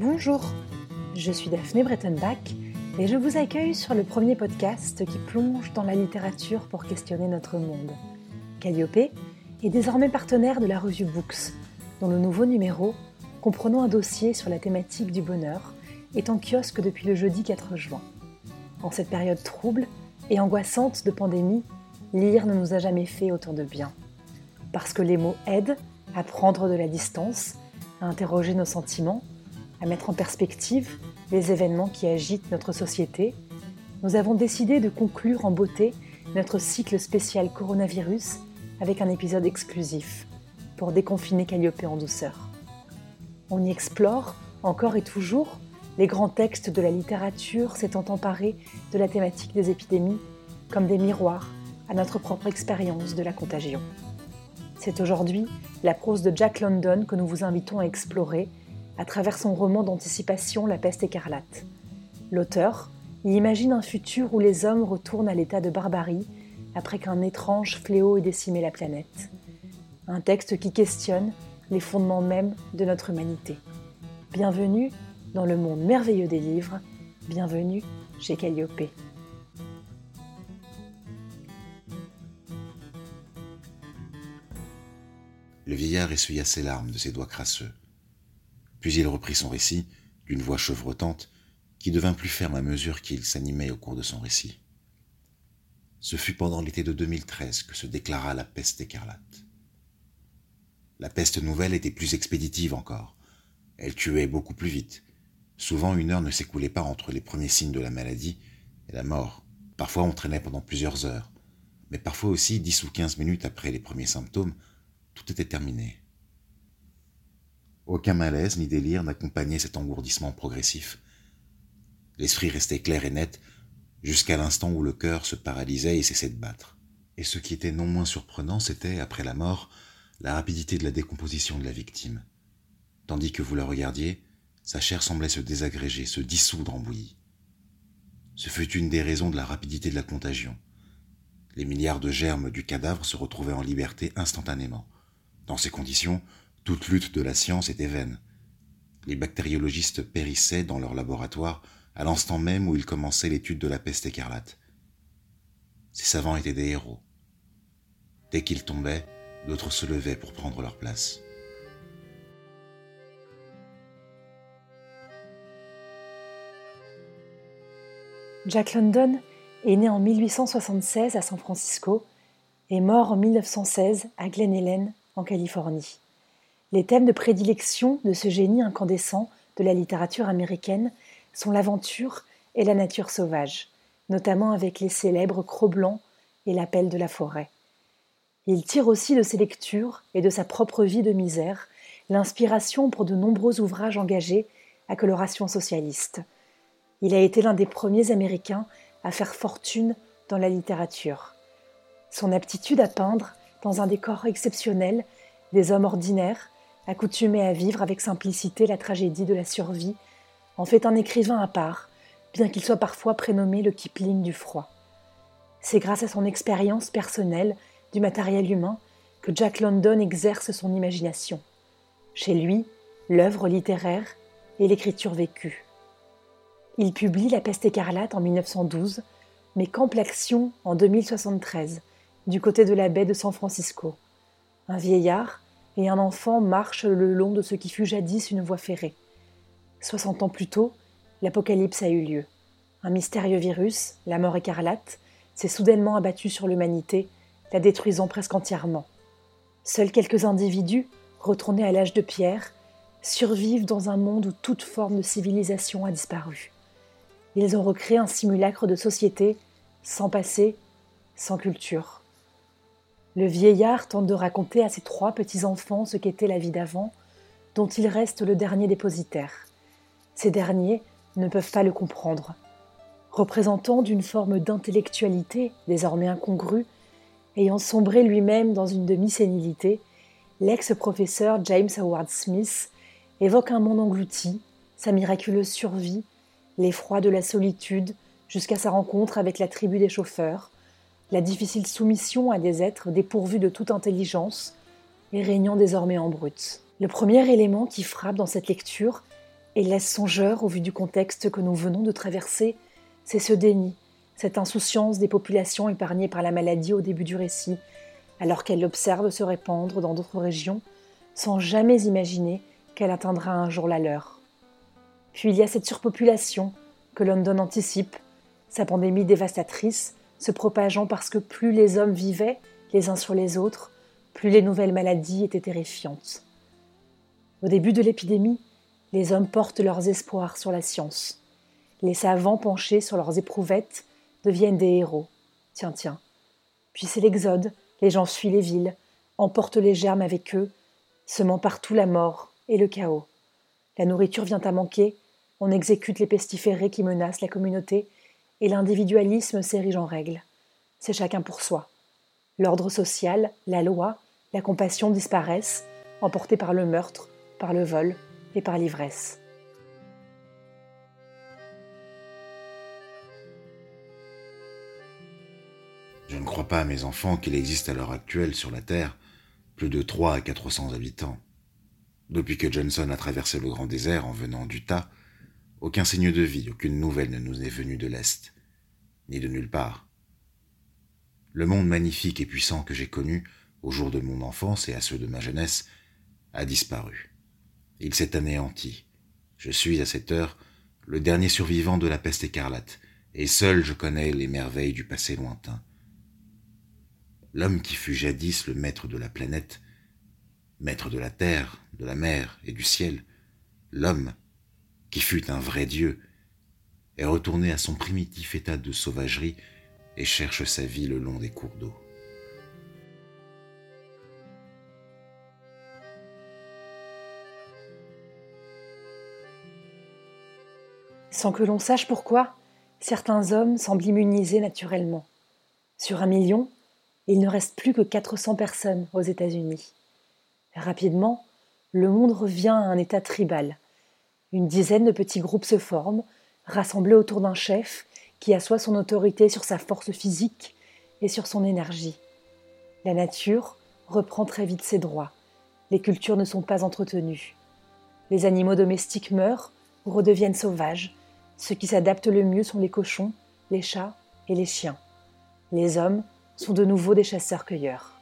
Bonjour, je suis Daphné Brettenbach et je vous accueille sur le premier podcast qui plonge dans la littérature pour questionner notre monde. Calliope est désormais partenaire de la revue Books, dont le nouveau numéro, comprenant un dossier sur la thématique du bonheur, est en kiosque depuis le jeudi 4 juin. En cette période trouble et angoissante de pandémie, lire ne nous a jamais fait autant de bien. Parce que les mots aident à prendre de la distance, à interroger nos sentiments, à mettre en perspective les événements qui agitent notre société, nous avons décidé de conclure en beauté notre cycle spécial coronavirus avec un épisode exclusif pour déconfiner Calliope en douceur. On y explore, encore et toujours, les grands textes de la littérature s'étant emparés de la thématique des épidémies comme des miroirs à notre propre expérience de la contagion. C'est aujourd'hui la prose de Jack London que nous vous invitons à explorer à travers son roman d'anticipation La peste écarlate. L'auteur y imagine un futur où les hommes retournent à l'état de barbarie après qu'un étrange fléau ait décimé la planète. Un texte qui questionne les fondements mêmes de notre humanité. Bienvenue dans le monde merveilleux des livres, bienvenue chez Calliope. Le vieillard essuya ses larmes de ses doigts crasseux. Puis il reprit son récit, d'une voix chevrotante, qui devint plus ferme à mesure qu'il s'animait au cours de son récit. Ce fut pendant l'été de 2013 que se déclara la peste écarlate. La peste nouvelle était plus expéditive encore. Elle tuait beaucoup plus vite. Souvent une heure ne s'écoulait pas entre les premiers signes de la maladie et la mort. Parfois on traînait pendant plusieurs heures, mais parfois aussi dix ou quinze minutes après les premiers symptômes, tout était terminé. Aucun malaise ni délire n'accompagnait cet engourdissement progressif. L'esprit restait clair et net jusqu'à l'instant où le cœur se paralysait et cessait de battre. Et ce qui était non moins surprenant, c'était, après la mort, la rapidité de la décomposition de la victime. Tandis que vous la regardiez, sa chair semblait se désagréger, se dissoudre en bouillie. Ce fut une des raisons de la rapidité de la contagion. Les milliards de germes du cadavre se retrouvaient en liberté instantanément. Dans ces conditions, toute lutte de la science était vaine. Les bactériologistes périssaient dans leur laboratoire à l'instant même où ils commençaient l'étude de la peste écarlate. Ces savants étaient des héros. Dès qu'ils tombaient, d'autres se levaient pour prendre leur place. Jack London est né en 1876 à San Francisco et mort en 1916 à Glen Ellen, en Californie. Les thèmes de prédilection de ce génie incandescent de la littérature américaine sont l'aventure et la nature sauvage, notamment avec les célèbres Cro-Blanc et l'appel de la forêt. Il tire aussi de ses lectures et de sa propre vie de misère l'inspiration pour de nombreux ouvrages engagés à coloration socialiste. Il a été l'un des premiers Américains à faire fortune dans la littérature. Son aptitude à peindre dans un décor exceptionnel, des hommes ordinaires, accoutumés à vivre avec simplicité la tragédie de la survie, en fait un écrivain à part, bien qu'il soit parfois prénommé le Kipling du froid. C'est grâce à son expérience personnelle du matériel humain que Jack London exerce son imagination. Chez lui, l'œuvre littéraire et l'écriture vécue. Il publie La peste écarlate en 1912, mais campe l'action en 2073, du côté de la baie de San Francisco. Un vieillard et un enfant marchent le long de ce qui fut jadis une voie ferrée. Soixante ans plus tôt, l'apocalypse a eu lieu. Un mystérieux virus, la mort écarlate, s'est soudainement abattu sur l'humanité, la détruisant presque entièrement. Seuls quelques individus, retournés à l'âge de pierre, survivent dans un monde où toute forme de civilisation a disparu. Ils ont recréé un simulacre de société sans passé, sans culture. Le vieillard tente de raconter à ses trois petits-enfants ce qu'était la vie d'avant, dont il reste le dernier dépositaire. Ces derniers ne peuvent pas le comprendre. Représentant d'une forme d'intellectualité désormais incongrue, ayant sombré lui-même dans une demi-sénilité, l'ex-professeur James Howard Smith évoque un monde englouti, sa miraculeuse survie, l'effroi de la solitude jusqu'à sa rencontre avec la tribu des chauffeurs, la difficile soumission à des êtres dépourvus de toute intelligence et régnant désormais en brute. Le premier élément qui frappe dans cette lecture et laisse songeur au vu du contexte que nous venons de traverser, c'est ce déni, cette insouciance des populations épargnées par la maladie au début du récit, alors qu'elle l'observe se répandre dans d'autres régions, sans jamais imaginer qu'elle atteindra un jour la leur. Puis il y a cette surpopulation que London anticipe, sa pandémie dévastatrice se propageant parce que plus les hommes vivaient les uns sur les autres, plus les nouvelles maladies étaient terrifiantes. Au début de l'épidémie, les hommes portent leurs espoirs sur la science. Les savants penchés sur leurs éprouvettes deviennent des héros. Tiens, tiens. Puis c'est l'exode, les gens fuient les villes, emportent les germes avec eux, semant partout la mort et le chaos. La nourriture vient à manquer, on exécute les pestiférés qui menacent la communauté, et l'individualisme s'érige en règle. C'est chacun pour soi. L'ordre social, la loi, la compassion disparaissent, emportés par le meurtre, par le vol et par l'ivresse. Je ne crois pas mes enfants qu'il existe à l'heure actuelle sur la Terre plus de 3 à 400 habitants. Depuis que Johnson a traversé le grand désert en venant d'Utah, aucun signe de vie, aucune nouvelle ne nous est venue de l'Est, ni de nulle part. Le monde magnifique et puissant que j'ai connu au jour de mon enfance et à ceux de ma jeunesse a disparu. Il s'est anéanti. Je suis, à cette heure, le dernier survivant de la peste écarlate, et seul je connais les merveilles du passé lointain l'homme qui fut jadis le maître de la planète, maître de la terre, de la mer et du ciel, l'homme qui fut un vrai Dieu, est retourné à son primitif état de sauvagerie et cherche sa vie le long des cours d'eau. Sans que l'on sache pourquoi, certains hommes semblent immunisés naturellement. Sur un million, il ne reste plus que 400 personnes aux États-Unis. Rapidement, le monde revient à un état tribal. Une dizaine de petits groupes se forment, rassemblés autour d'un chef qui assoit son autorité sur sa force physique et sur son énergie. La nature reprend très vite ses droits. Les cultures ne sont pas entretenues. Les animaux domestiques meurent ou redeviennent sauvages. Ceux qui s'adaptent le mieux sont les cochons, les chats et les chiens. Les hommes sont de nouveau des chasseurs-cueilleurs.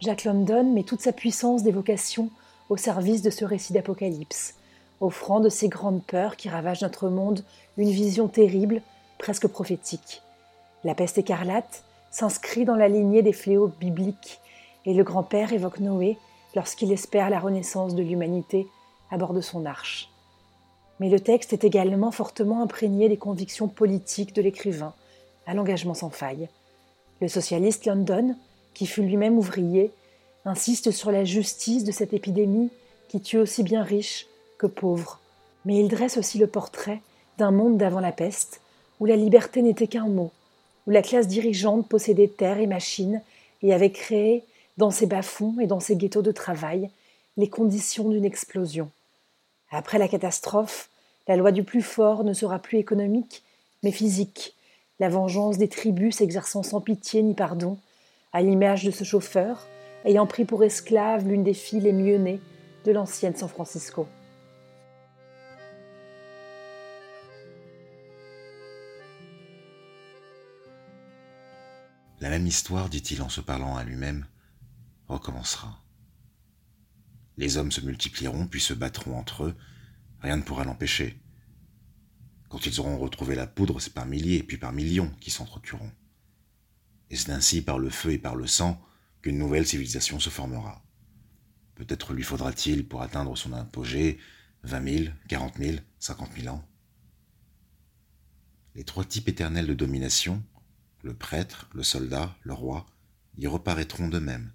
Jack London met toute sa puissance d'évocation au service de ce récit d'apocalypse, offrant de ces grandes peurs qui ravagent notre monde une vision terrible, presque prophétique. La peste écarlate s'inscrit dans la lignée des fléaux bibliques, et le grand-père évoque Noé lorsqu'il espère la renaissance de l'humanité à bord de son arche. Mais le texte est également fortement imprégné des convictions politiques de l'écrivain, à l'engagement sans faille. Le socialiste London, qui fut lui-même ouvrier, insiste sur la justice de cette épidémie qui tue aussi bien riches que pauvres. Mais il dresse aussi le portrait d'un monde d'avant la peste, où la liberté n'était qu'un mot, où la classe dirigeante possédait terre et machines et avait créé, dans ses bas-fonds et dans ses ghettos de travail, les conditions d'une explosion. Après la catastrophe, la loi du plus fort ne sera plus économique, mais physique, la vengeance des tribus s'exerçant sans pitié ni pardon, à l'image de ce chauffeur, ayant pris pour esclave l'une des filles les mieux nées de l'ancienne San Francisco. La même histoire, dit-il en se parlant à lui-même, recommencera. Les hommes se multiplieront puis se battront entre eux, rien ne pourra l'empêcher. Quand ils auront retrouvé la poudre, c'est par milliers, puis par millions qui s'entretueront. Et c'est ainsi par le feu et par le sang qu'une nouvelle civilisation se formera. Peut-être lui faudra-t-il, pour atteindre son apogée, vingt mille, quarante mille, cinquante mille ans. Les trois types éternels de domination, le prêtre, le soldat, le roi, y reparaîtront d'eux-mêmes.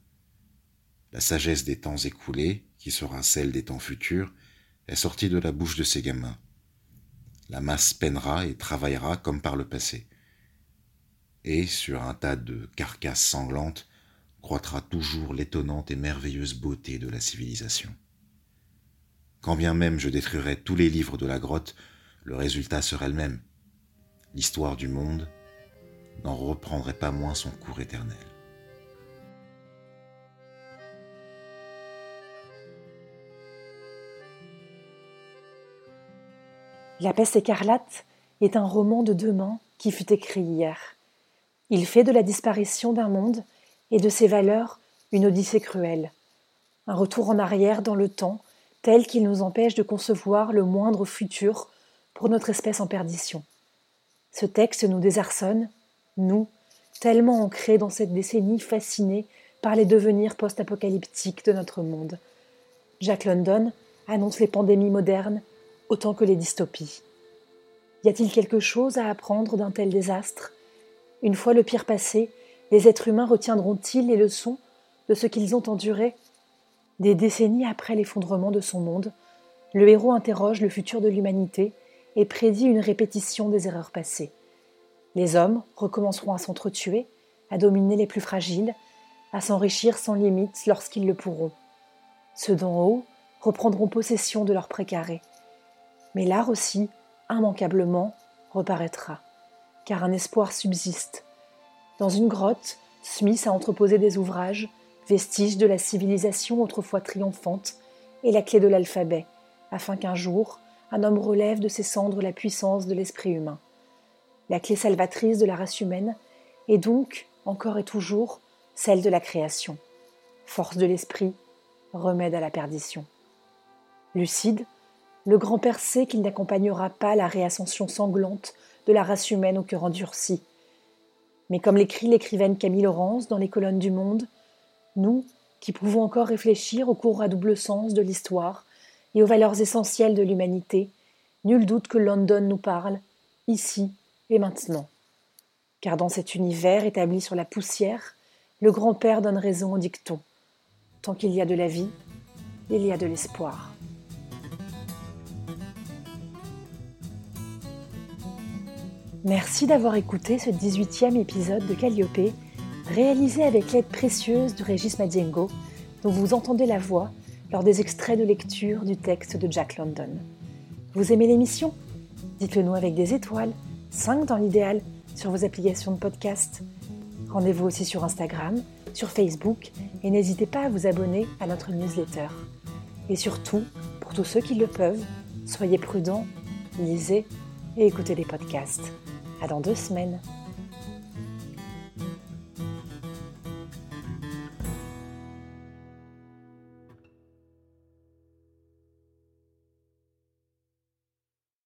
La sagesse des temps écoulés, qui sera celle des temps futurs, est sortie de la bouche de ces gamins. La masse peinera et travaillera comme par le passé. Et sur un tas de carcasses sanglantes croîtra toujours l'étonnante et merveilleuse beauté de la civilisation. Quand bien même je détruirais tous les livres de la grotte, le résultat serait le même. L'histoire du monde n'en reprendrait pas moins son cours éternel. La peste écarlate est un roman de demain qui fut écrit hier. Il fait de la disparition d'un monde et de ses valeurs une odyssée cruelle. Un retour en arrière dans le temps tel qu'il nous empêche de concevoir le moindre futur pour notre espèce en perdition. Ce texte nous désarçonne, nous, tellement ancrés dans cette décennie fascinée par les devenirs post-apocalyptiques de notre monde. Jack London annonce les pandémies modernes autant que les dystopies. Y a-t-il quelque chose à apprendre d'un tel désastre? Une fois le pire passé, les êtres humains retiendront-ils les leçons de ce qu'ils ont enduré? Des décennies après l'effondrement de son monde, le héros interroge le futur de l'humanité et prédit une répétition des erreurs passées. Les hommes recommenceront à s'entretuer, à dominer les plus fragiles, à s'enrichir sans limite lorsqu'ils le pourront. Ceux d'en haut reprendront possession de leur précaré. Mais l'art aussi, immanquablement, reparaîtra, car un espoir subsiste. Dans une grotte, Smith a entreposé des ouvrages, vestiges de la civilisation autrefois triomphante, et la clé de l'alphabet, afin qu'un jour, un homme relève de ses cendres la puissance de l'esprit humain. La clé salvatrice de la race humaine est donc, encore et toujours, celle de la création. Force de l'esprit, remède à la perdition. Lucide, le grand-père sait qu'il n'accompagnera pas la réascension sanglante de la race humaine au cœur endurci. Mais comme l'écrit l'écrivaine Camille Laurence dans les colonnes du Monde, nous, qui pouvons encore réfléchir au cours à double sens de l'histoire et aux valeurs essentielles de l'humanité, nul doute que London nous parle, ici et maintenant. Car dans cet univers établi sur la poussière, le grand-père donne raison au dicton. Tant qu'il y a de la vie, il y a de l'espoir. Merci d'avoir écouté ce 18e épisode de Calliope, réalisé avec l'aide précieuse de Régis Madiengo, dont vous entendez la voix lors des extraits de lecture du texte de Jack London. Vous aimez l'émission? Dites-le nous avec des étoiles, 5 dans l'idéal, sur vos applications de podcast. Rendez-vous aussi sur Instagram, sur Facebook, et n'hésitez pas à vous abonner à notre newsletter. Et surtout, pour tous ceux qui le peuvent, soyez prudents, lisez et écoutez les podcasts. À dans deux semaines.